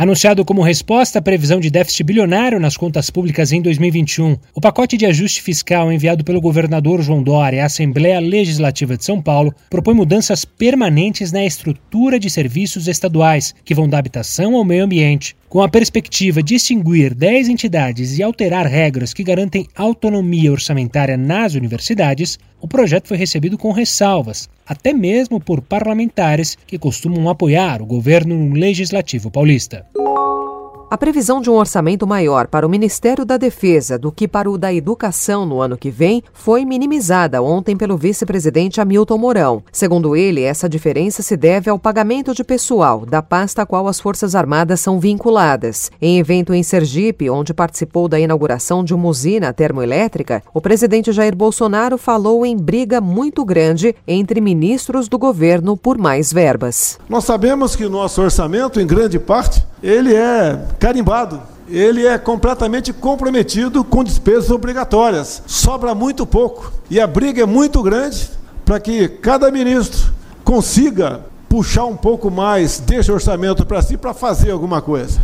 Anunciado como resposta à previsão de déficit bilionário nas contas públicas em 2021, o pacote de ajuste fiscal enviado pelo governador João Dória à Assembleia Legislativa de São Paulo propõe mudanças permanentes na estrutura de serviços estaduais, que vão da habitação ao meio ambiente. Com a perspectiva de extinguir 10 entidades e alterar regras que garantem autonomia orçamentária nas universidades, o projeto foi recebido com ressalvas, até mesmo por parlamentares que costumam apoiar o governo legislativo paulista. A previsão de um orçamento maior para o Ministério da Defesa do que para o da Educação no ano que vem foi minimizada ontem pelo vice-presidente Hamilton Mourão. Segundo ele, essa diferença se deve ao pagamento de pessoal da pasta a qual as Forças Armadas são vinculadas. Em evento em Sergipe, onde participou da inauguração de uma usina termoelétrica, o presidente Jair Bolsonaro falou em briga muito grande entre ministros do governo por mais verbas. Nós sabemos que o nosso orçamento, em grande parte, ele é carimbado. Ele é completamente comprometido com despesas obrigatórias. Sobra muito pouco. E a briga é muito grande para que cada ministro consiga puxar um pouco mais desse orçamento para si para fazer alguma coisa.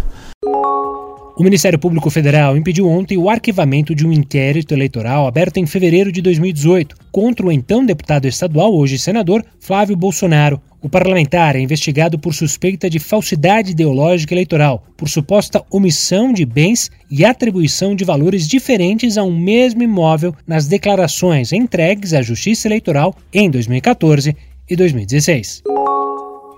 O Ministério Público Federal impediu ontem o arquivamento de um inquérito eleitoral aberto em fevereiro de 2018 contra o então deputado estadual, hoje senador, Flávio Bolsonaro. O parlamentar é investigado por suspeita de falsidade ideológica eleitoral, por suposta omissão de bens e atribuição de valores diferentes a um mesmo imóvel nas declarações entregues à Justiça Eleitoral em 2014 e 2016.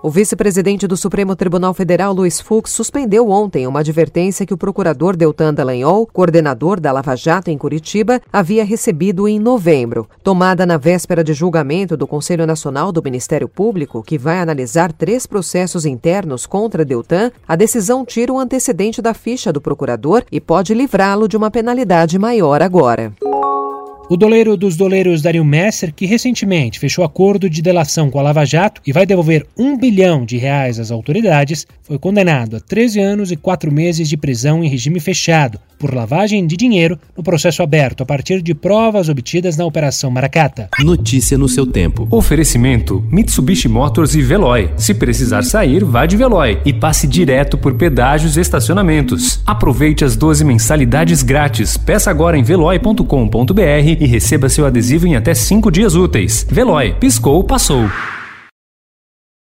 O vice-presidente do Supremo Tribunal Federal, Luiz Fux, suspendeu ontem uma advertência que o procurador Deltan Dallagnol, coordenador da Lava Jato em Curitiba, havia recebido em novembro. Tomada na véspera de julgamento do Conselho Nacional do Ministério Público, que vai analisar três processos internos contra Deltan, a decisão tira o antecedente da ficha do procurador e pode livrá-lo de uma penalidade maior agora. O doleiro dos doleiros Dario Messer, que recentemente fechou acordo de delação com a Lava Jato e vai devolver um bilhão de reais às autoridades, foi condenado a 13 anos e 4 meses de prisão em regime fechado por lavagem de dinheiro no processo aberto a partir de provas obtidas na Operação Maracata. Notícia no seu tempo. Oferecimento: Mitsubishi Motors e Veloy. Se precisar sair, vá de Veloy e passe direto por pedágios e estacionamentos. Aproveite as 12 mensalidades grátis. Peça agora em veloy.com.br e receba seu adesivo em até 5 dias úteis. Veloy, piscou, passou.